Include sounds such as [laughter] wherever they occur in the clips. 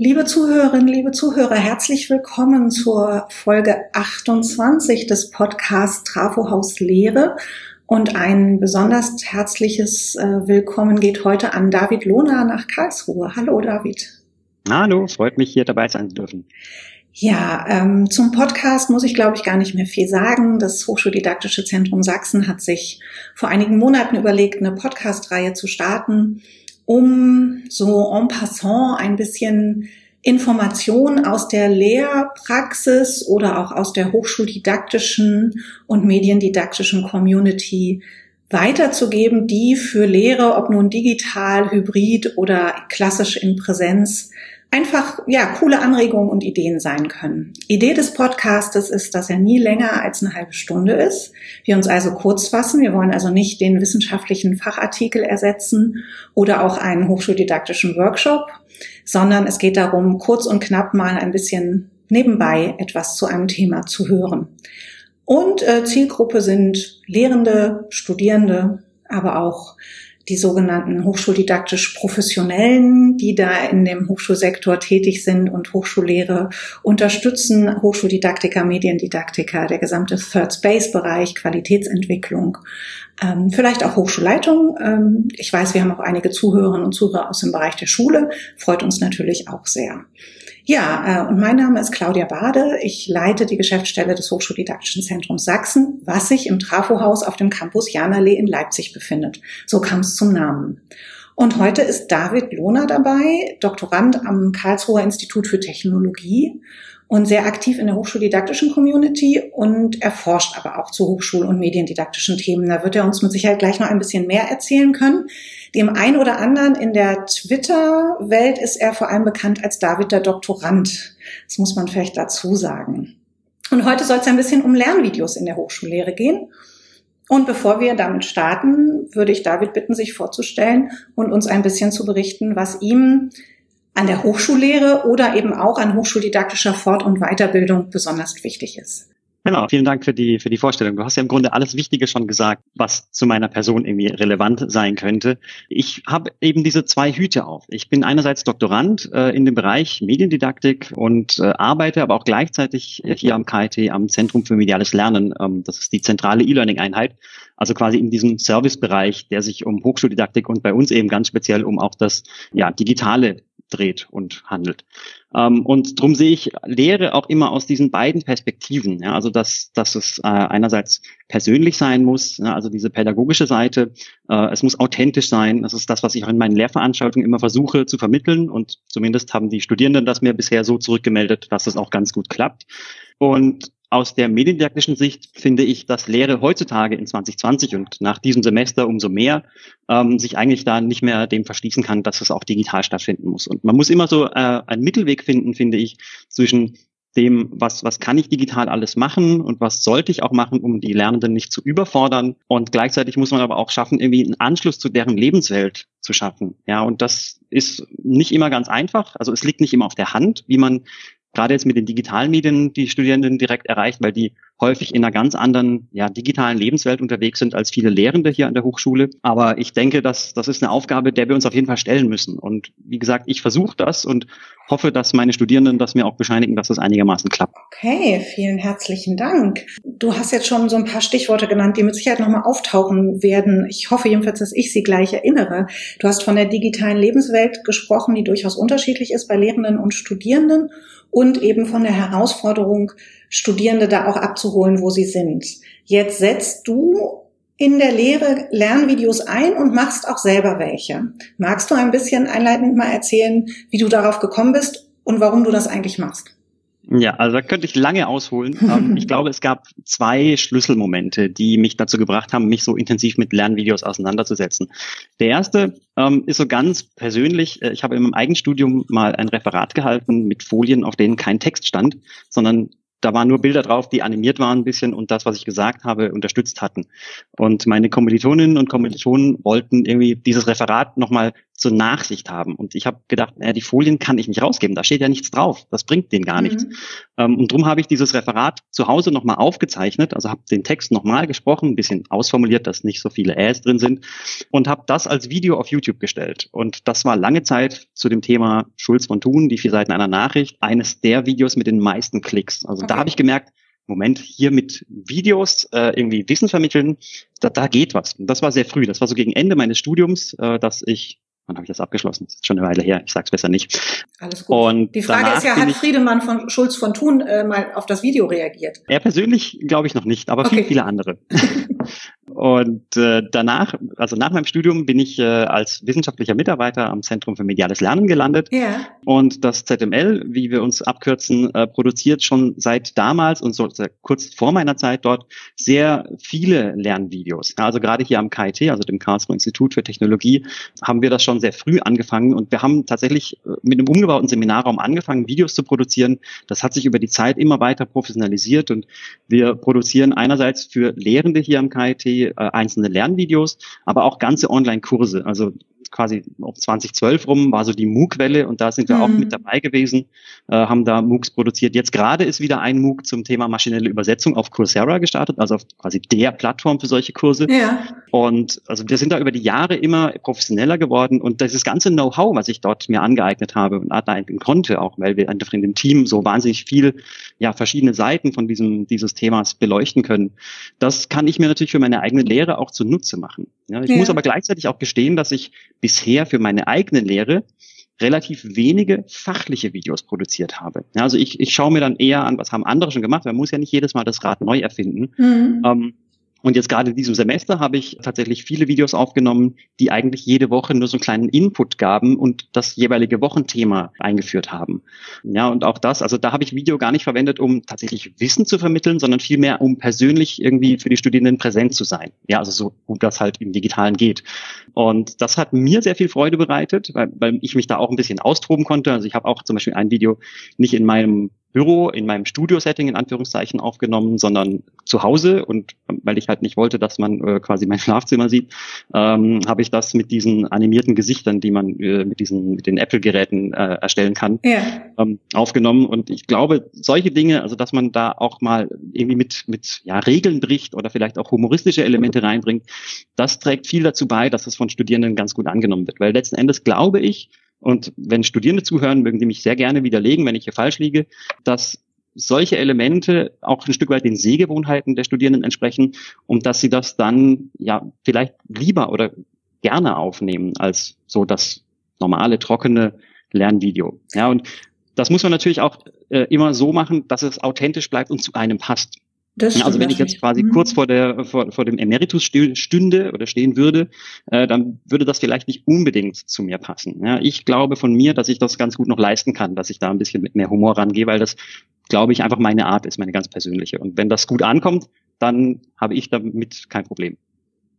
Liebe Zuhörerinnen, liebe Zuhörer, herzlich willkommen zur Folge 28 des Podcasts Trafo Haus Lehre. Und ein besonders herzliches äh, Willkommen geht heute an David Lohner nach Karlsruhe. Hallo David. Hallo, freut mich hier dabei sein zu dürfen. Ja, ähm, zum Podcast muss ich, glaube ich, gar nicht mehr viel sagen. Das Hochschuldidaktische Zentrum Sachsen hat sich vor einigen Monaten überlegt, eine Podcast-Reihe zu starten um so en passant ein bisschen Informationen aus der Lehrpraxis oder auch aus der hochschuldidaktischen und mediendidaktischen Community weiterzugeben, die für Lehre, ob nun digital, hybrid oder klassisch in Präsenz, einfach ja coole Anregungen und Ideen sein können. Idee des Podcastes ist, dass er nie länger als eine halbe Stunde ist. Wir uns also kurz fassen. Wir wollen also nicht den wissenschaftlichen Fachartikel ersetzen oder auch einen hochschuldidaktischen Workshop, sondern es geht darum, kurz und knapp mal ein bisschen nebenbei etwas zu einem Thema zu hören. Und äh, Zielgruppe sind Lehrende, Studierende, aber auch die sogenannten hochschuldidaktisch Professionellen, die da in dem Hochschulsektor tätig sind und Hochschullehre unterstützen, Hochschuldidaktiker, Mediendidaktiker, der gesamte Third Space Bereich, Qualitätsentwicklung, ähm, vielleicht auch Hochschulleitung. Ähm, ich weiß, wir haben auch einige Zuhörerinnen und Zuhörer aus dem Bereich der Schule, freut uns natürlich auch sehr. Ja, äh, und mein Name ist Claudia Bade. Ich leite die Geschäftsstelle des Hochschuldidaktischen Zentrums Sachsen, was sich im Trafohaus auf dem Campus Janallee in Leipzig befindet. So kam es zum Namen. Und heute ist David Lohner dabei, Doktorand am Karlsruher Institut für Technologie und sehr aktiv in der hochschuldidaktischen Community und erforscht aber auch zu Hochschul- und mediendidaktischen Themen. Da wird er uns mit Sicherheit gleich noch ein bisschen mehr erzählen können. Dem einen oder anderen in der Twitter-Welt ist er vor allem bekannt als David der Doktorand. Das muss man vielleicht dazu sagen. Und heute soll es ein bisschen um Lernvideos in der Hochschullehre gehen. Und bevor wir damit starten, würde ich David bitten, sich vorzustellen und uns ein bisschen zu berichten, was ihm an der Hochschullehre oder eben auch an hochschuldidaktischer Fort- und Weiterbildung besonders wichtig ist. Genau, vielen Dank für die, für die Vorstellung. Du hast ja im Grunde alles Wichtige schon gesagt, was zu meiner Person irgendwie relevant sein könnte. Ich habe eben diese zwei Hüte auf. Ich bin einerseits Doktorand äh, in dem Bereich Mediendidaktik und äh, arbeite aber auch gleichzeitig hier am KIT am Zentrum für mediales Lernen. Ähm, das ist die zentrale E-Learning-Einheit. Also quasi in diesem Servicebereich, der sich um Hochschuldidaktik und bei uns eben ganz speziell um auch das ja, digitale dreht und handelt. Ähm, und darum sehe ich Lehre auch immer aus diesen beiden Perspektiven. Ja, also dass, dass es äh, einerseits persönlich sein muss, ja, also diese pädagogische Seite, äh, es muss authentisch sein. Das ist das, was ich auch in meinen Lehrveranstaltungen immer versuche zu vermitteln. Und zumindest haben die Studierenden das mir bisher so zurückgemeldet, dass es auch ganz gut klappt. Und aus der mediendidaktischen Sicht finde ich, dass Lehre heutzutage in 2020 und nach diesem Semester umso mehr ähm, sich eigentlich da nicht mehr dem verschließen kann, dass es auch digital stattfinden muss. Und man muss immer so äh, einen Mittelweg finden, finde ich, zwischen dem, was, was kann ich digital alles machen und was sollte ich auch machen, um die Lernenden nicht zu überfordern. Und gleichzeitig muss man aber auch schaffen, irgendwie einen Anschluss zu deren Lebenswelt zu schaffen. Ja, und das ist nicht immer ganz einfach. Also es liegt nicht immer auf der Hand, wie man gerade jetzt mit den digitalen Medien die Studierenden direkt erreicht, weil die häufig in einer ganz anderen ja, digitalen Lebenswelt unterwegs sind als viele Lehrende hier an der Hochschule. Aber ich denke, dass das ist eine Aufgabe, der wir uns auf jeden Fall stellen müssen. Und wie gesagt, ich versuche das und hoffe, dass meine Studierenden das mir auch bescheinigen, dass das einigermaßen klappt. Okay, vielen herzlichen Dank. Du hast jetzt schon so ein paar Stichworte genannt, die mit Sicherheit nochmal auftauchen werden. Ich hoffe jedenfalls, dass ich sie gleich erinnere. Du hast von der digitalen Lebenswelt gesprochen, die durchaus unterschiedlich ist bei Lehrenden und Studierenden und eben von der Herausforderung, Studierende da auch abzuholen, wo sie sind. Jetzt setzt du in der Lehre Lernvideos ein und machst auch selber welche. Magst du ein bisschen einleitend mal erzählen, wie du darauf gekommen bist und warum du das eigentlich machst? Ja, also da könnte ich lange ausholen. [laughs] Ähm, ich glaube, es gab zwei Schlüsselmomente, die mich dazu gebracht haben, mich so intensiv mit Lernvideos auseinanderzusetzen. Der erste ähm, ist so ganz persönlich. Äh, ich habe in meinem Eigenstudium mal ein Referat gehalten mit Folien, auf denen kein Text stand, sondern da waren nur Bilder drauf, die animiert waren ein bisschen und das, was ich gesagt habe, unterstützt hatten. Und meine Kommilitoninnen und Kommilitonen wollten irgendwie dieses Referat nochmal zur Nachsicht haben. Und ich habe gedacht, äh, die Folien kann ich nicht rausgeben, da steht ja nichts drauf, das bringt denen gar mhm. nichts. Ähm, und darum habe ich dieses Referat zu Hause nochmal aufgezeichnet, also habe den Text nochmal gesprochen, ein bisschen ausformuliert, dass nicht so viele Äs drin sind und habe das als Video auf YouTube gestellt. Und das war lange Zeit zu dem Thema Schulz von Thun, die vier Seiten einer Nachricht, eines der Videos mit den meisten Klicks. Also okay. da habe ich gemerkt, Moment, hier mit Videos äh, irgendwie Wissen vermitteln, da, da geht was. Und das war sehr früh. Das war so gegen Ende meines Studiums, äh, dass ich Wann habe ich das abgeschlossen? Das ist schon eine Weile her. Ich sag's besser nicht. Alles gut. Und die Frage ist ja, hat Friedemann von Schulz von Thun äh, mal auf das Video reagiert? Er persönlich glaube ich noch nicht, aber okay. viele, viele andere. [laughs] Und äh, danach, also nach meinem Studium, bin ich äh, als wissenschaftlicher Mitarbeiter am Zentrum für mediales Lernen gelandet. Ja. Und das ZML, wie wir uns abkürzen, äh, produziert schon seit damals und so kurz vor meiner Zeit dort sehr viele Lernvideos. Also gerade hier am KIT, also dem Karlsruhe Institut für Technologie, haben wir das schon sehr früh angefangen und wir haben tatsächlich äh, mit einem umgebauten Seminarraum angefangen, Videos zu produzieren. Das hat sich über die Zeit immer weiter professionalisiert und wir produzieren einerseits für Lehrende hier am KIT äh, einzelne Lernvideos, aber auch ganze Online-Kurse. Also quasi auf 2012 rum war so die MOOC-Welle und da sind wir mhm. auch mit dabei gewesen, äh, haben da MOOCs produziert. Jetzt gerade ist wieder ein MOOC zum Thema maschinelle Übersetzung auf Coursera gestartet, also auf quasi der Plattform für solche Kurse. Ja. Und also wir sind da über die Jahre immer professioneller geworden und dieses ganze Know-how, was ich dort mir angeeignet habe und aneignen konnte, auch weil wir einfach in dem Team so wahnsinnig viel, ja, verschiedene Seiten von diesem, dieses Themas beleuchten können, das kann ich mir natürlich für meine eigene Lehre auch zunutze machen. Ja, ich ja. muss aber gleichzeitig auch gestehen, dass ich bisher für meine eigene Lehre relativ wenige fachliche Videos produziert habe. Ja, also ich, ich schaue mir dann eher an, was haben andere schon gemacht. Man muss ja nicht jedes Mal das Rad neu erfinden. Mhm. Ähm, und jetzt gerade in diesem Semester habe ich tatsächlich viele Videos aufgenommen, die eigentlich jede Woche nur so einen kleinen Input gaben und das jeweilige Wochenthema eingeführt haben. Ja, und auch das, also da habe ich Video gar nicht verwendet, um tatsächlich Wissen zu vermitteln, sondern vielmehr, um persönlich irgendwie für die Studierenden präsent zu sein. Ja, also so gut das halt im Digitalen geht. Und das hat mir sehr viel Freude bereitet, weil, weil ich mich da auch ein bisschen austoben konnte. Also ich habe auch zum Beispiel ein Video nicht in meinem Büro in meinem Studio-Setting in Anführungszeichen aufgenommen, sondern zu Hause und weil ich halt nicht wollte, dass man äh, quasi mein [laughs] Schlafzimmer sieht, ähm, habe ich das mit diesen animierten Gesichtern, die man äh, mit diesen mit den Apple-Geräten äh, erstellen kann, ja. ähm, aufgenommen. Und ich glaube, solche Dinge, also dass man da auch mal irgendwie mit mit ja Regeln bricht oder vielleicht auch humoristische Elemente reinbringt, das trägt viel dazu bei, dass es von Studierenden ganz gut angenommen wird. Weil letzten Endes glaube ich, und wenn Studierende zuhören, mögen die mich sehr gerne widerlegen, wenn ich hier falsch liege, dass solche Elemente auch ein Stück weit den Sehgewohnheiten der Studierenden entsprechen und dass sie das dann ja vielleicht lieber oder gerne aufnehmen als so das normale, trockene Lernvideo. Ja, und das muss man natürlich auch äh, immer so machen, dass es authentisch bleibt und zu einem passt. Das also wenn ich jetzt quasi mhm. kurz vor der vor, vor dem Emeritus stünde oder stehen würde, äh, dann würde das vielleicht nicht unbedingt zu mir passen. Ja, ich glaube von mir, dass ich das ganz gut noch leisten kann, dass ich da ein bisschen mit mehr Humor rangehe, weil das, glaube ich, einfach meine Art ist, meine ganz persönliche. Und wenn das gut ankommt, dann habe ich damit kein Problem.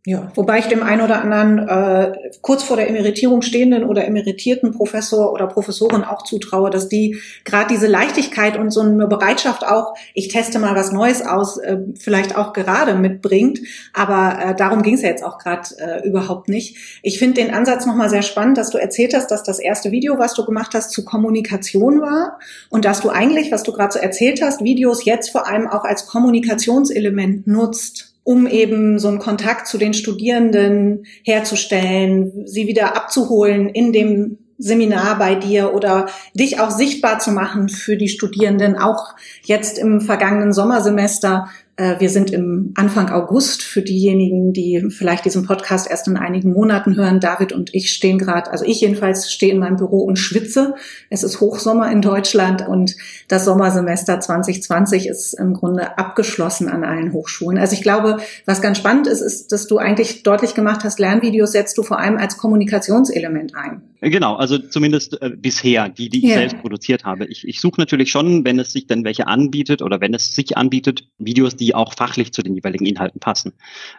Ja, wobei ich dem einen oder anderen äh, kurz vor der Emeritierung stehenden oder emeritierten Professor oder Professorin auch zutraue, dass die gerade diese Leichtigkeit und so eine Bereitschaft auch, ich teste mal was Neues aus, äh, vielleicht auch gerade mitbringt. Aber äh, darum ging es ja jetzt auch gerade äh, überhaupt nicht. Ich finde den Ansatz nochmal sehr spannend, dass du erzählt hast, dass das erste Video, was du gemacht hast, zu Kommunikation war und dass du eigentlich, was du gerade so erzählt hast, Videos jetzt vor allem auch als Kommunikationselement nutzt um eben so einen Kontakt zu den Studierenden herzustellen, sie wieder abzuholen in dem Seminar bei dir oder dich auch sichtbar zu machen für die Studierenden, auch jetzt im vergangenen Sommersemester wir sind im Anfang August für diejenigen, die vielleicht diesen Podcast erst in einigen Monaten hören. David und ich stehen gerade, also ich jedenfalls stehe in meinem Büro und schwitze. Es ist Hochsommer in Deutschland und das Sommersemester 2020 ist im Grunde abgeschlossen an allen Hochschulen. Also ich glaube, was ganz spannend ist, ist, dass du eigentlich deutlich gemacht hast, Lernvideos setzt du vor allem als Kommunikationselement ein. Genau, also zumindest äh, bisher, die, die ich ja. selbst produziert habe. Ich, ich suche natürlich schon, wenn es sich dann welche anbietet oder wenn es sich anbietet, Videos, die auch fachlich zu den jeweiligen Inhalten passen.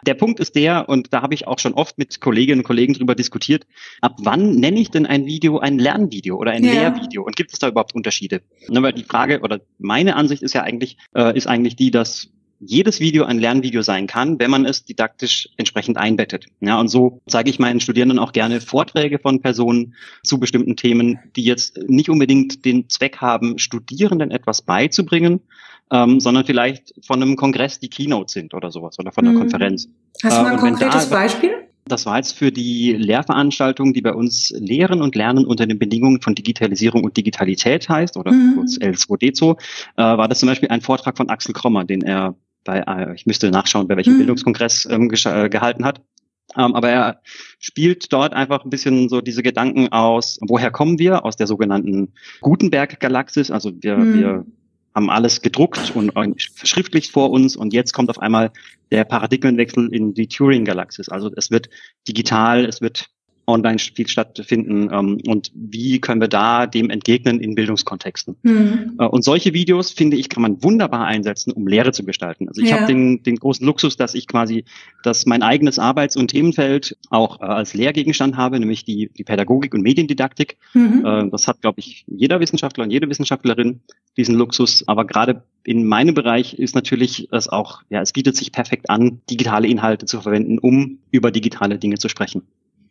Der Punkt ist der, und da habe ich auch schon oft mit Kolleginnen und Kollegen drüber diskutiert, ab wann nenne ich denn ein Video ein Lernvideo oder ein ja. Lehrvideo? Und gibt es da überhaupt Unterschiede? Aber die Frage oder meine Ansicht ist ja eigentlich, äh, ist eigentlich die, dass jedes Video ein Lernvideo sein kann, wenn man es didaktisch entsprechend einbettet. Ja, und so zeige ich meinen Studierenden auch gerne Vorträge von Personen zu bestimmten Themen, die jetzt nicht unbedingt den Zweck haben, Studierenden etwas beizubringen, ähm, sondern vielleicht von einem Kongress die Keynote sind oder sowas oder von einer mhm. Konferenz. Hast du mal ein äh, konkretes da, Beispiel? Das war jetzt für die Lehrveranstaltung, die bei uns Lehren und Lernen unter den Bedingungen von Digitalisierung und Digitalität heißt, oder mhm. kurz L2D2, äh, war das zum Beispiel ein Vortrag von Axel Krommer, den er bei, äh, ich müsste nachschauen, bei welchem mhm. Bildungskongress ähm, äh, gehalten hat. Ähm, aber er spielt dort einfach ein bisschen so diese Gedanken aus, woher kommen wir? Aus der sogenannten Gutenberg-Galaxis. Also wir, mhm. wir haben alles gedruckt und verschriftlicht vor uns und jetzt kommt auf einmal der Paradigmenwechsel in die Turing-Galaxis. Also es wird digital, es wird online viel stattfinden ähm, und wie können wir da dem entgegnen in Bildungskontexten. Mhm. Äh, und solche Videos, finde ich, kann man wunderbar einsetzen, um Lehre zu gestalten. Also ich ja. habe den, den großen Luxus, dass ich quasi, dass mein eigenes Arbeits- und Themenfeld auch äh, als Lehrgegenstand habe, nämlich die, die Pädagogik und Mediendidaktik. Mhm. Äh, das hat, glaube ich, jeder Wissenschaftler und jede Wissenschaftlerin diesen Luxus. Aber gerade in meinem Bereich ist natürlich es auch, ja, es bietet sich perfekt an, digitale Inhalte zu verwenden, um über digitale Dinge zu sprechen.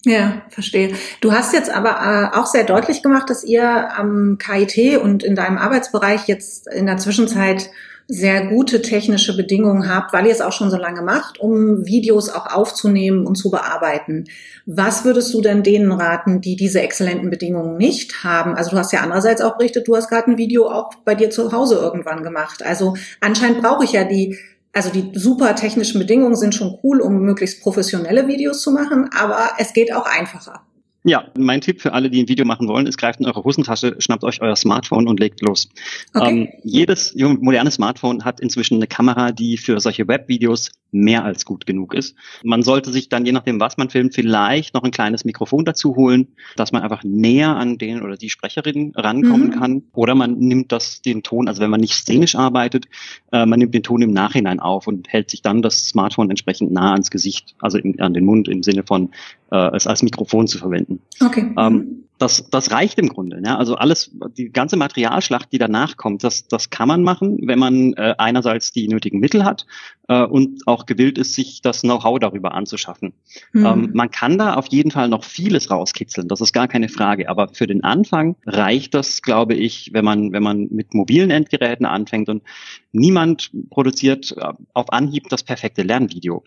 Ja, verstehe. Du hast jetzt aber äh, auch sehr deutlich gemacht, dass ihr am KIT und in deinem Arbeitsbereich jetzt in der Zwischenzeit sehr gute technische Bedingungen habt, weil ihr es auch schon so lange macht, um Videos auch aufzunehmen und zu bearbeiten. Was würdest du denn denen raten, die diese exzellenten Bedingungen nicht haben? Also du hast ja andererseits auch berichtet, du hast gerade ein Video auch bei dir zu Hause irgendwann gemacht. Also anscheinend brauche ich ja die also die super technischen Bedingungen sind schon cool, um möglichst professionelle Videos zu machen, aber es geht auch einfacher. Ja, mein Tipp für alle, die ein Video machen wollen, ist, greift in eure Hosentasche, schnappt euch euer Smartphone und legt los. Okay. Ähm, jedes moderne Smartphone hat inzwischen eine Kamera, die für solche Webvideos mehr als gut genug ist. Man sollte sich dann, je nachdem, was man filmt, vielleicht noch ein kleines Mikrofon dazu holen, dass man einfach näher an den oder die Sprecherin rankommen mhm. kann. Oder man nimmt das, den Ton, also wenn man nicht szenisch arbeitet, äh, man nimmt den Ton im Nachhinein auf und hält sich dann das Smartphone entsprechend nah ans Gesicht, also in, an den Mund im Sinne von äh, es als Mikrofon zu verwenden. Okay. Ähm, das, das reicht im Grunde. Ja? Also alles, die ganze Materialschlacht, die danach kommt, das, das kann man machen, wenn man äh, einerseits die nötigen Mittel hat äh, und auch gewillt ist, sich das Know-how darüber anzuschaffen. Mhm. Ähm, man kann da auf jeden Fall noch vieles rauskitzeln, das ist gar keine Frage. Aber für den Anfang reicht das, glaube ich, wenn man, wenn man mit mobilen Endgeräten anfängt und niemand produziert äh, auf Anhieb das perfekte Lernvideo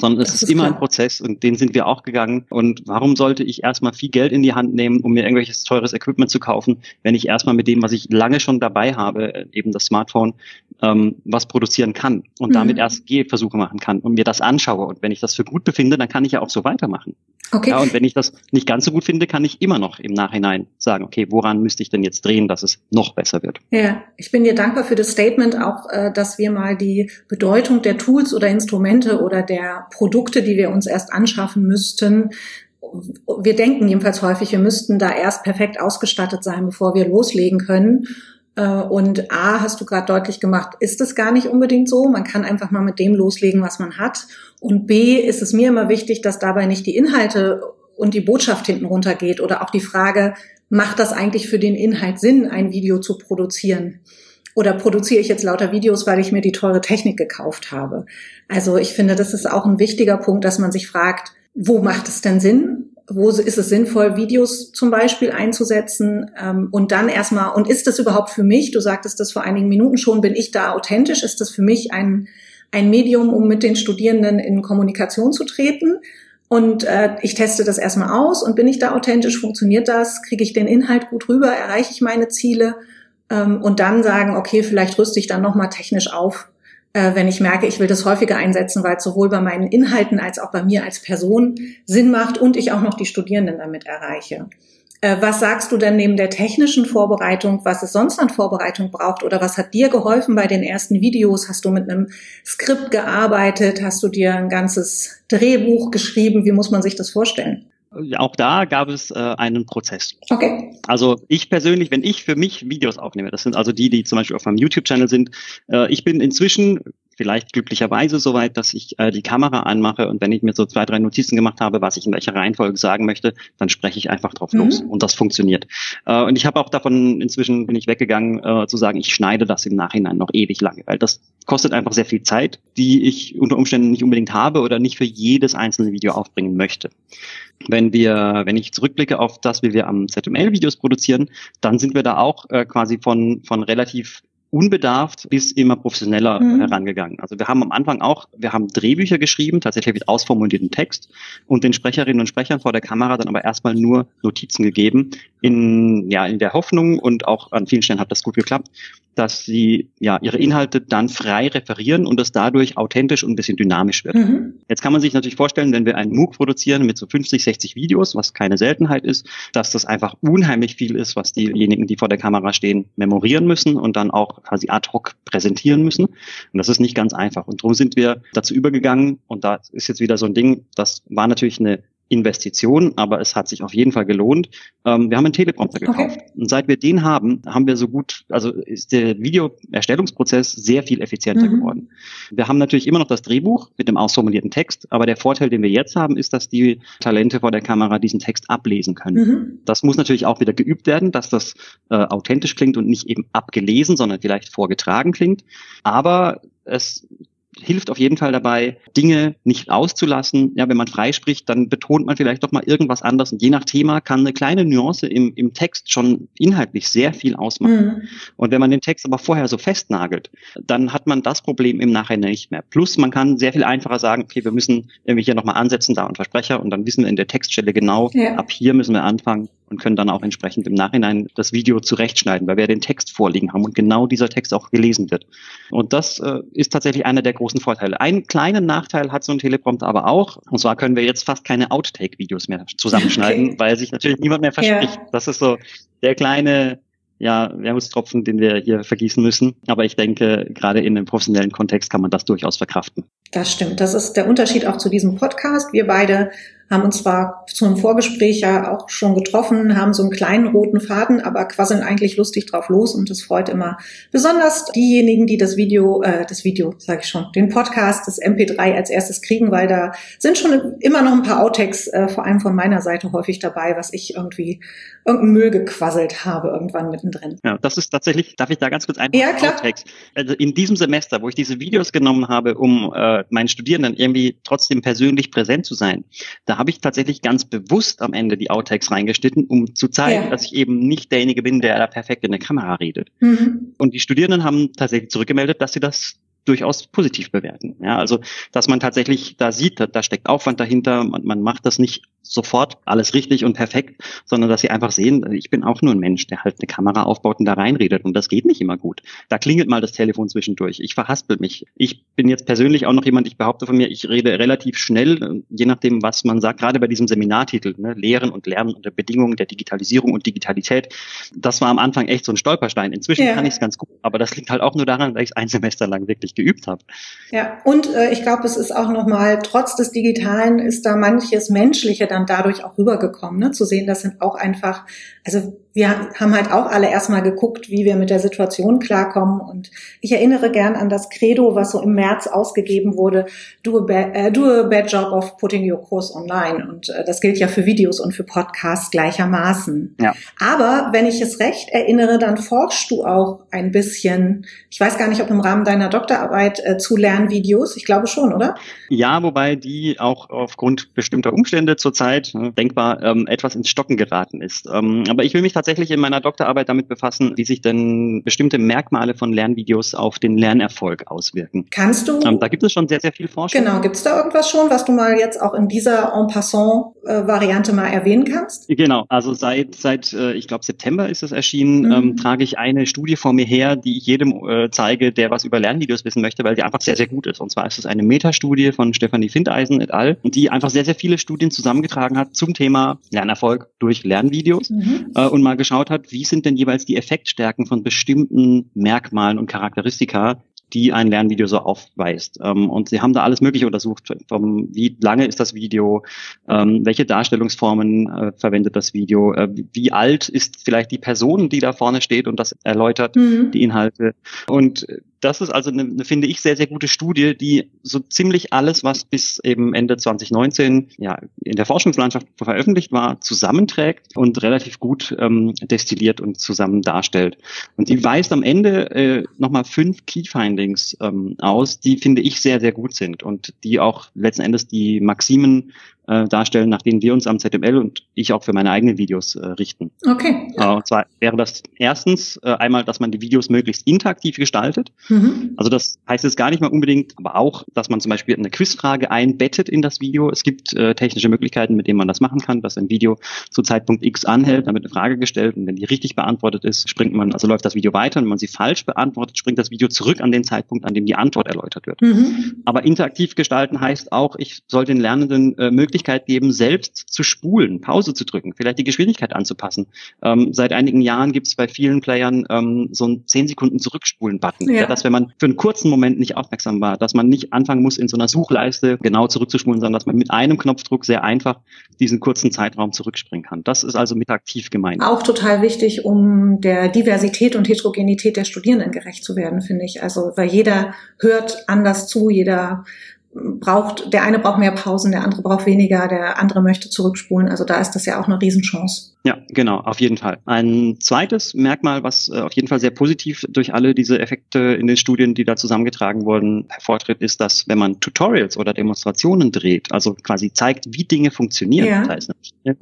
sondern es ist, ist, immer klar. ein Prozess und den sind wir auch gegangen. Und warum sollte ich erstmal viel Geld in die Hand nehmen, um mir irgendwelches teures Equipment zu kaufen, wenn ich erstmal mit dem, was ich lange schon dabei habe, eben das Smartphone, ähm, was produzieren kann und mhm. damit erst Gehversuche machen kann und mir das anschaue. Und wenn ich das für gut befinde, dann kann ich ja auch so weitermachen. Okay. Ja, und wenn ich das nicht ganz so gut finde, kann ich immer noch im Nachhinein sagen, okay, woran müsste ich denn jetzt drehen, dass es noch besser wird? Ja, ich bin dir dankbar für das Statement auch, äh, dass wir mal die Bedeutung der Tools oder Instrumente oder der Produkte, die wir uns erst anschaffen müssten, wir denken jedenfalls häufig, wir müssten da erst perfekt ausgestattet sein, bevor wir loslegen können. Äh, und A, hast du gerade deutlich gemacht, ist es gar nicht unbedingt so. Man kann einfach mal mit dem loslegen, was man hat. Und B, ist es mir immer wichtig, dass dabei nicht die Inhalte und die Botschaft hinten runtergeht oder auch die Frage, macht das eigentlich für den Inhalt Sinn, ein Video zu produzieren? Oder produziere ich jetzt lauter Videos, weil ich mir die teure Technik gekauft habe? Also ich finde, das ist auch ein wichtiger Punkt, dass man sich fragt, wo macht es denn Sinn? wo ist es sinnvoll, Videos zum Beispiel einzusetzen? Ähm, und dann erstmal, und ist das überhaupt für mich, du sagtest das vor einigen Minuten schon, bin ich da authentisch, ist das für mich ein, ein Medium, um mit den Studierenden in Kommunikation zu treten? Und äh, ich teste das erstmal aus und bin ich da authentisch, funktioniert das, kriege ich den Inhalt gut rüber, erreiche ich meine Ziele ähm, und dann sagen, okay, vielleicht rüste ich dann nochmal technisch auf äh, wenn ich merke, ich will das häufiger einsetzen, weil es sowohl bei meinen Inhalten als auch bei mir als Person Sinn macht und ich auch noch die Studierenden damit erreiche. Äh, was sagst du denn neben der technischen Vorbereitung, was es sonst an Vorbereitung braucht oder was hat dir geholfen bei den ersten Videos? Hast du mit einem Skript gearbeitet? Hast du dir ein ganzes Drehbuch geschrieben? Wie muss man sich das vorstellen? Auch da gab es äh, einen Prozess. Okay. Also ich persönlich, wenn ich für mich Videos aufnehme, das sind also die, die zum Beispiel auf meinem YouTube-Channel sind, äh, ich bin inzwischen vielleicht glücklicherweise so weit, dass ich äh, die Kamera anmache und wenn ich mir so zwei, drei Notizen gemacht habe, was ich in welcher Reihenfolge sagen möchte, dann spreche ich einfach drauf mhm. los und das funktioniert. Äh, und ich habe auch davon, inzwischen bin ich weggegangen, äh, zu sagen, ich schneide das im Nachhinein noch ewig lange, weil das kostet einfach sehr viel Zeit, die ich unter Umständen nicht unbedingt habe oder nicht für jedes einzelne Video aufbringen möchte. Wenn wir, wenn ich zurückblicke auf das, wie wir am ZML Videos produzieren, dann sind wir da auch äh, quasi von, von relativ unbedarft bis immer professioneller mhm. herangegangen. Also wir haben am Anfang auch, wir haben Drehbücher geschrieben, tatsächlich mit ausformulierten Text und den Sprecherinnen und Sprechern vor der Kamera dann aber erstmal nur Notizen gegeben, in, ja, in der Hoffnung und auch an vielen Stellen hat das gut geklappt, dass sie ja ihre Inhalte dann frei referieren und es dadurch authentisch und ein bisschen dynamisch wird. Mhm. Jetzt kann man sich natürlich vorstellen, wenn wir einen MOOC produzieren mit so 50, 60 Videos, was keine Seltenheit ist, dass das einfach unheimlich viel ist, was diejenigen, die vor der Kamera stehen, memorieren müssen und dann auch quasi ad hoc präsentieren müssen. Und das ist nicht ganz einfach. Und darum sind wir dazu übergegangen und da ist jetzt wieder so ein Ding, das war natürlich eine Investition, aber es hat sich auf jeden Fall gelohnt. Ähm, wir haben einen Teleprompter gekauft. Okay. Und seit wir den haben, haben wir so gut, also ist der Videoerstellungsprozess sehr viel effizienter mhm. geworden. Wir haben natürlich immer noch das Drehbuch mit dem ausformulierten Text, aber der Vorteil, den wir jetzt haben, ist, dass die Talente vor der Kamera diesen Text ablesen können. Mhm. Das muss natürlich auch wieder geübt werden, dass das äh, authentisch klingt und nicht eben abgelesen, sondern vielleicht vorgetragen klingt. Aber es hilft auf jeden Fall dabei, Dinge nicht auszulassen. Ja, wenn man freispricht, dann betont man vielleicht doch mal irgendwas anderes. Und je nach Thema kann eine kleine Nuance im, im Text schon inhaltlich sehr viel ausmachen. Mhm. Und wenn man den Text aber vorher so festnagelt, dann hat man das Problem im Nachhinein nicht mehr. Plus man kann sehr viel einfacher sagen, okay, wir müssen irgendwie hier nochmal ansetzen, da und Versprecher. Und dann wissen wir in der Textstelle genau, ja. ab hier müssen wir anfangen und können dann auch entsprechend im Nachhinein das Video zurechtschneiden, weil wir den Text vorliegen haben und genau dieser Text auch gelesen wird. Und das äh, ist tatsächlich einer der großen Vorteile. Einen kleinen Nachteil hat so ein Teleprompter aber auch, und zwar können wir jetzt fast keine Outtake-Videos mehr zusammenschneiden, okay. weil sich natürlich niemand mehr verspricht. Ja. Das ist so der kleine ja, Wermutstropfen, den wir hier vergießen müssen. Aber ich denke, gerade in einem professionellen Kontext kann man das durchaus verkraften. Das stimmt. Das ist der Unterschied auch zu diesem Podcast. Wir beide haben uns zwar zu einem Vorgespräch ja auch schon getroffen, haben so einen kleinen roten Faden, aber quasseln eigentlich lustig drauf los und das freut immer besonders diejenigen, die das Video, äh, das Video, sage ich schon, den Podcast, das MP3 als erstes kriegen, weil da sind schon immer noch ein paar Outtakes, äh, vor allem von meiner Seite häufig dabei, was ich irgendwie irgendeinen Müll gequasselt habe irgendwann mittendrin. Ja, das ist tatsächlich, darf ich da ganz kurz ein ja, klar. Outtakes. Also in diesem Semester, wo ich diese Videos genommen habe, um äh, meinen Studierenden irgendwie trotzdem persönlich präsent zu sein, da habe ich tatsächlich ganz bewusst am Ende die Outtakes reingeschnitten, um zu zeigen, ja. dass ich eben nicht derjenige bin, der da perfekt in der Kamera redet. Mhm. Und die Studierenden haben tatsächlich zurückgemeldet, dass sie das durchaus positiv bewerten. Ja, also, dass man tatsächlich da sieht, da, da steckt Aufwand dahinter, man, man macht das nicht sofort alles richtig und perfekt, sondern dass sie einfach sehen, ich bin auch nur ein Mensch, der halt eine Kamera aufbaut und da reinredet und das geht nicht immer gut. Da klingelt mal das Telefon zwischendurch. Ich verhaspel mich. Ich bin jetzt persönlich auch noch jemand, ich behaupte von mir, ich rede relativ schnell, je nachdem, was man sagt, gerade bei diesem Seminartitel, ne, Lehren und Lernen unter Bedingungen der Digitalisierung und Digitalität. Das war am Anfang echt so ein Stolperstein. Inzwischen ja. kann ich es ganz gut, aber das liegt halt auch nur daran, dass ich es ein Semester lang wirklich geübt habe. Ja, und äh, ich glaube, es ist auch nochmal, trotz des Digitalen ist da manches Menschliche dann dadurch auch rübergekommen, ne? zu sehen, das sind auch einfach, also wir haben halt auch alle erstmal geguckt, wie wir mit der Situation klarkommen. Und ich erinnere gern an das Credo, was so im März ausgegeben wurde, do a, bad, uh, do a bad job of putting your course online. Und uh, das gilt ja für Videos und für Podcasts gleichermaßen. Ja. Aber wenn ich es recht erinnere, dann forschst du auch ein bisschen, ich weiß gar nicht, ob im Rahmen deiner Doktorarbeit äh, zu Lernvideos, ich glaube schon, oder? Ja, wobei die auch aufgrund bestimmter Umstände zurzeit äh, denkbar ähm, etwas ins Stocken geraten ist. Ähm, aber ich will mich tatsächlich tatsächlich in meiner Doktorarbeit damit befassen, wie sich denn bestimmte Merkmale von Lernvideos auf den Lernerfolg auswirken. Kannst du? Ähm, da gibt es schon sehr, sehr viel Forschung. Genau, gibt es da irgendwas schon, was du mal jetzt auch in dieser En passant-Variante mal erwähnen kannst? Genau, also seit, seit äh, ich glaube, September ist es erschienen, mhm. ähm, trage ich eine Studie vor mir her, die ich jedem äh, zeige, der was über Lernvideos wissen möchte, weil die einfach sehr, sehr gut ist. Und zwar ist es eine Metastudie von Stefanie Findeisen et al., die einfach sehr, sehr viele Studien zusammengetragen hat zum Thema Lernerfolg durch Lernvideos mhm. äh, und mal geschaut hat, wie sind denn jeweils die Effektstärken von bestimmten Merkmalen und Charakteristika, die ein Lernvideo so aufweist. Ähm, und sie haben da alles Mögliche untersucht, vom wie lange ist das Video, ähm, welche Darstellungsformen äh, verwendet das Video, äh, wie alt ist vielleicht die Person, die da vorne steht und das erläutert, mhm. die Inhalte. Und das ist also eine, eine, finde ich, sehr, sehr gute Studie, die so ziemlich alles, was bis eben Ende 2019 ja in der Forschungslandschaft veröffentlicht war, zusammenträgt und relativ gut ähm, destilliert und zusammen darstellt. Und die weist am Ende äh, nochmal fünf Key Findings ähm, aus, die finde ich sehr, sehr gut sind und die auch letzten Endes die Maximen äh, darstellen, nach denen wir uns am ZML und ich auch für meine eigenen Videos äh, richten. Okay. Äh, und zwar wäre das erstens äh, einmal, dass man die Videos möglichst interaktiv gestaltet. Mhm. Also das heißt jetzt gar nicht mal unbedingt, aber auch, dass man zum Beispiel eine Quizfrage einbettet in das Video. Es gibt äh, technische Möglichkeiten, mit denen man das machen kann, dass ein Video zu Zeitpunkt X anhält, damit eine Frage gestellt und wenn die richtig beantwortet ist, springt man, also läuft das Video weiter und wenn man sie falsch beantwortet, springt das Video zurück an den Zeitpunkt, an dem die Antwort erläutert wird. Mhm. Aber interaktiv gestalten heißt auch, ich soll den Lernenden äh, Möglichkeit geben, selbst zu spulen, Pause zu drücken, vielleicht die Geschwindigkeit anzupassen. Ähm, seit einigen Jahren gibt es bei vielen Playern ähm, so einen 10 Sekunden Zurückspulen-Button, ja. dass wenn man für einen kurzen Moment nicht aufmerksam war, dass man nicht anfangen muss, in so einer Suchleiste genau zurückzuspulen, sondern dass man mit einem Knopfdruck sehr einfach diesen kurzen Zeitraum zurückspringen kann. Das ist also mit aktiv gemeint. Auch total wichtig, um der Diversität und Heterogenität der Studierenden gerecht zu werden, finde ich. Also, weil jeder hört anders zu, jeder braucht, der eine braucht mehr Pausen, der andere braucht weniger, der andere möchte zurückspulen. Also da ist das ja auch eine Riesenchance. Ja, genau, auf jeden Fall. Ein zweites Merkmal, was äh, auf jeden Fall sehr positiv durch alle diese Effekte in den Studien, die da zusammengetragen wurden, hervortritt, ist, dass wenn man Tutorials oder Demonstrationen dreht, also quasi zeigt, wie Dinge funktionieren, ja. das heißt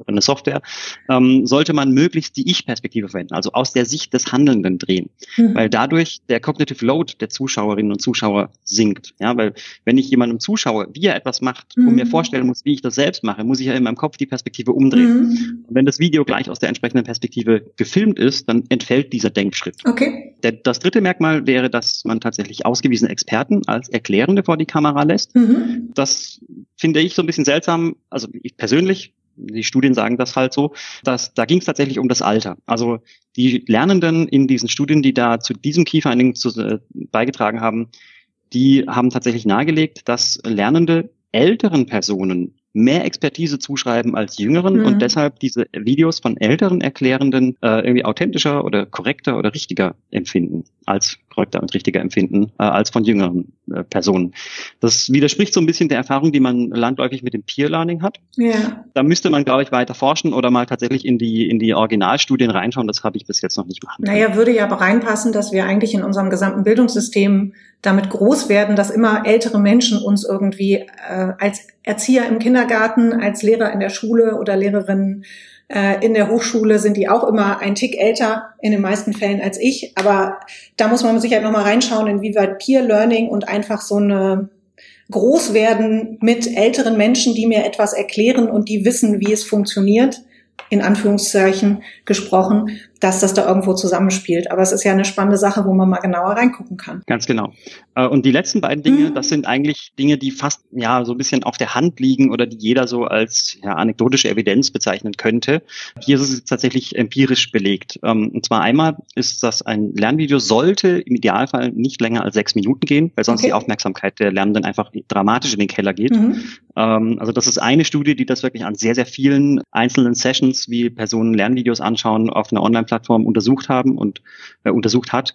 eine Software, ähm, sollte man möglichst die Ich-Perspektive verwenden, also aus der Sicht des Handelnden drehen, mhm. weil dadurch der Cognitive Load der Zuschauerinnen und Zuschauer sinkt. Ja, weil wenn ich jemandem zuschaue, wie er etwas macht mhm. und mir vorstellen muss, wie ich das selbst mache, muss ich ja in meinem Kopf die Perspektive umdrehen. Mhm. wenn das Video gleich aus der entsprechenden Perspektive gefilmt ist, dann entfällt dieser Denkschritt. Okay. Der, das dritte Merkmal wäre, dass man tatsächlich ausgewiesene Experten als Erklärende vor die Kamera lässt. Mhm. Das finde ich so ein bisschen seltsam. Also ich persönlich die Studien sagen das halt so, dass da ging es tatsächlich um das Alter. Also die Lernenden in diesen Studien, die da zu diesem Key-Finding äh, beigetragen haben, die haben tatsächlich nahegelegt, dass Lernende älteren Personen mehr Expertise zuschreiben als Jüngeren mhm. und deshalb diese Videos von älteren Erklärenden äh, irgendwie authentischer oder korrekter oder richtiger empfinden als korrekter und richtiger empfinden äh, als von jüngeren äh, Personen. Das widerspricht so ein bisschen der Erfahrung, die man landläufig mit dem Peer Learning hat. Ja. Da müsste man, glaube ich, weiter forschen oder mal tatsächlich in die in die Originalstudien reinschauen. Das habe ich bis jetzt noch nicht machen. Naja, würde ja aber reinpassen, dass wir eigentlich in unserem gesamten Bildungssystem damit groß werden, dass immer ältere Menschen uns irgendwie äh, als Erzieher im Kindergarten, als Lehrer in der Schule oder Lehrerinnen in der Hochschule sind die auch immer ein Tick älter in den meisten Fällen als ich. Aber da muss man sicher nochmal reinschauen, inwieweit Peer Learning und einfach so eine Großwerden mit älteren Menschen, die mir etwas erklären und die wissen, wie es funktioniert, in Anführungszeichen gesprochen, dass das da irgendwo zusammenspielt. Aber es ist ja eine spannende Sache, wo man mal genauer reingucken kann. Ganz genau. Äh, und die letzten beiden Dinge, mhm. das sind eigentlich Dinge, die fast ja so ein bisschen auf der Hand liegen oder die jeder so als ja, anekdotische Evidenz bezeichnen könnte. Hier ist es tatsächlich empirisch belegt. Ähm, und zwar einmal ist das ein Lernvideo sollte im Idealfall nicht länger als sechs Minuten gehen, weil sonst okay. die Aufmerksamkeit der Lernenden einfach dramatisch in den Keller geht. Mhm. Ähm, also das ist eine Studie, die das wirklich an sehr, sehr vielen einzelnen Sessions, wie Personen Lernvideos anschauen, auf einer Online-Plattform untersucht haben und äh, untersucht hat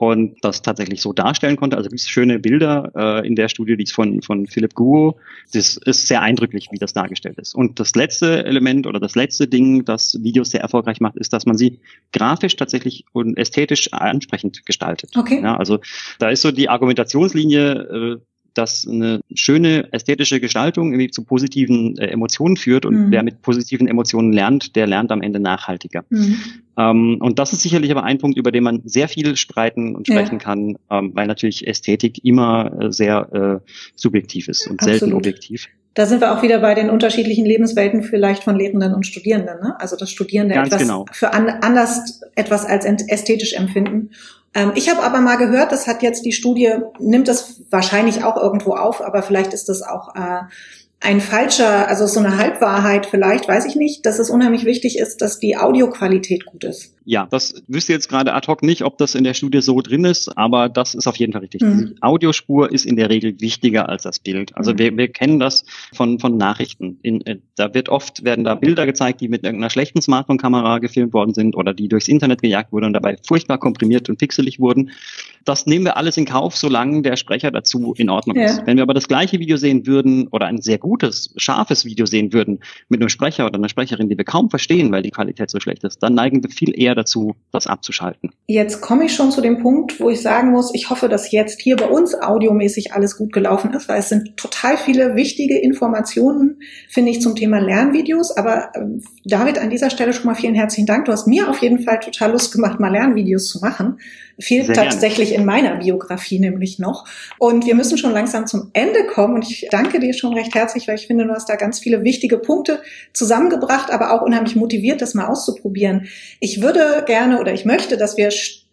und das tatsächlich so darstellen konnte. Also gibt es schöne Bilder äh, in der Studie, die ist von, von Philipp Guo. Das ist sehr eindrücklich, wie das dargestellt ist. Und das letzte Element oder das letzte Ding, das Videos sehr erfolgreich macht, ist, dass man sie grafisch tatsächlich und ästhetisch ansprechend gestaltet. Okay. Ja, also da ist so die Argumentationslinie, äh, dass eine schöne ästhetische Gestaltung irgendwie zu positiven äh, Emotionen führt und mhm. wer mit positiven Emotionen lernt, der lernt am Ende nachhaltiger. Mhm. Ähm, und das ist sicherlich aber ein Punkt, über den man sehr viel streiten und sprechen ja. kann, ähm, weil natürlich Ästhetik immer äh, sehr äh, subjektiv ist und Absolut. selten objektiv. Da sind wir auch wieder bei den unterschiedlichen Lebenswelten vielleicht von Lehrenden und Studierenden. Ne? Also dass Studierende Ganz etwas genau. für an, anders etwas als ästhetisch empfinden ich habe aber mal gehört, das hat jetzt die Studie, nimmt das wahrscheinlich auch irgendwo auf, aber vielleicht ist das auch äh, ein falscher, also so eine Halbwahrheit vielleicht, weiß ich nicht, dass es unheimlich wichtig ist, dass die Audioqualität gut ist. Ja, das wüsste jetzt gerade ad hoc nicht, ob das in der Studie so drin ist, aber das ist auf jeden Fall richtig. Mhm. Die Audiospur ist in der Regel wichtiger als das Bild. Also mhm. wir, wir kennen das von, von Nachrichten. In, äh, da wird oft, werden da Bilder gezeigt, die mit irgendeiner schlechten Smartphone-Kamera gefilmt worden sind oder die durchs Internet gejagt wurden und dabei furchtbar komprimiert und pixelig wurden. Das nehmen wir alles in Kauf, solange der Sprecher dazu in Ordnung ja. ist. Wenn wir aber das gleiche Video sehen würden oder ein sehr gutes, scharfes Video sehen würden mit einem Sprecher oder einer Sprecherin, die wir kaum verstehen, weil die Qualität so schlecht ist, dann neigen wir viel eher dazu, das abzuschalten. Jetzt komme ich schon zu dem Punkt, wo ich sagen muss, ich hoffe, dass jetzt hier bei uns audiomäßig alles gut gelaufen ist, weil es sind total viele wichtige Informationen, finde ich, zum Thema Lernvideos. Aber äh, David, an dieser Stelle schon mal vielen herzlichen Dank. Du hast mir auf jeden Fall total Lust gemacht, mal Lernvideos zu machen. Fehlt Sehr tatsächlich gerne. in meiner Biografie nämlich noch. Und wir müssen schon langsam zum Ende kommen. Und ich danke dir schon recht herzlich, weil ich finde, du hast da ganz viele wichtige Punkte zusammengebracht, aber auch unheimlich motiviert, das mal auszuprobieren. Ich würde gerne oder ich möchte, dass wir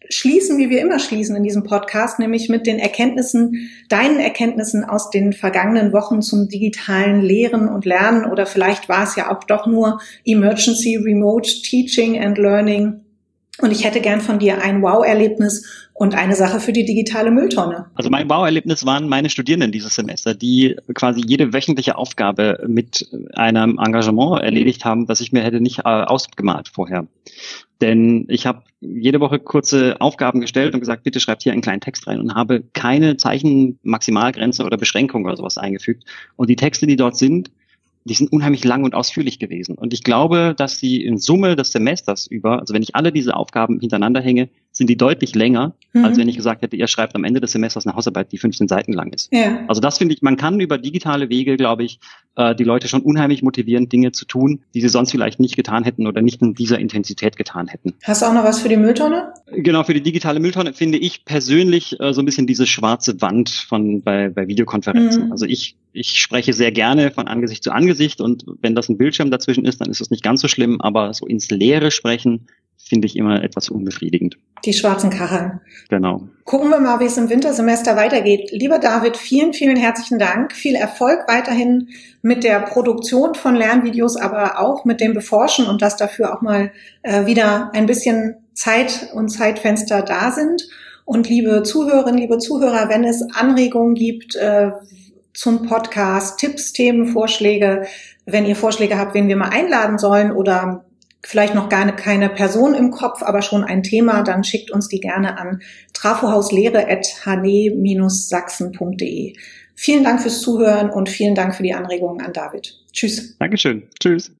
schließen, wie wir immer schließen in diesem Podcast, nämlich mit den Erkenntnissen, deinen Erkenntnissen aus den vergangenen Wochen zum digitalen Lehren und Lernen oder vielleicht war es ja auch doch nur Emergency Remote Teaching and Learning und ich hätte gern von dir ein Wow-Erlebnis und eine Sache für die digitale Mülltonne. Also mein Wow-Erlebnis waren meine Studierenden dieses Semester, die quasi jede wöchentliche Aufgabe mit einem Engagement erledigt haben, das ich mir hätte nicht äh, ausgemalt vorher. Denn ich habe jede Woche kurze Aufgaben gestellt und gesagt, bitte schreibt hier einen kleinen Text rein und habe keine Zeichenmaximalgrenze oder Beschränkung oder sowas eingefügt. Und die Texte, die dort sind, die sind unheimlich lang und ausführlich gewesen. Und ich glaube, dass sie in Summe des Semesters über, also wenn ich alle diese Aufgaben hintereinander hänge, sind die deutlich länger, mhm. als wenn ich gesagt hätte, ihr schreibt am Ende des Semesters eine Hausarbeit, die 15 Seiten lang ist. Ja. Also das finde ich, man kann über digitale Wege, glaube ich, äh, die Leute schon unheimlich motivieren, Dinge zu tun, die sie sonst vielleicht nicht getan hätten oder nicht in dieser Intensität getan hätten. Hast du auch noch was für die Mülltonne? Genau, für die digitale Mülltonne finde ich persönlich äh, so ein bisschen diese schwarze Wand von bei, bei Videokonferenzen. Mhm. Also ich ich spreche sehr gerne von Angesicht zu Angesicht und wenn das ein Bildschirm dazwischen ist, dann ist es nicht ganz so schlimm, aber so ins Leere sprechen finde ich immer etwas unbefriedigend. Die schwarzen Kacheln. Genau. Gucken wir mal, wie es im Wintersemester weitergeht. Lieber David, vielen, vielen herzlichen Dank. Viel Erfolg weiterhin mit der Produktion von Lernvideos, aber auch mit dem Beforschen und dass dafür auch mal äh, wieder ein bisschen Zeit und Zeitfenster da sind. Und liebe Zuhörerinnen, liebe Zuhörer, wenn es Anregungen gibt, äh, zum Podcast, Tipps, Themen, Vorschläge. Wenn ihr Vorschläge habt, wen wir mal einladen sollen oder vielleicht noch gar keine Person im Kopf, aber schon ein Thema, dann schickt uns die gerne an trafohauslehre.hane-sachsen.de. Vielen Dank fürs Zuhören und vielen Dank für die Anregungen an David. Tschüss. Dankeschön. Tschüss.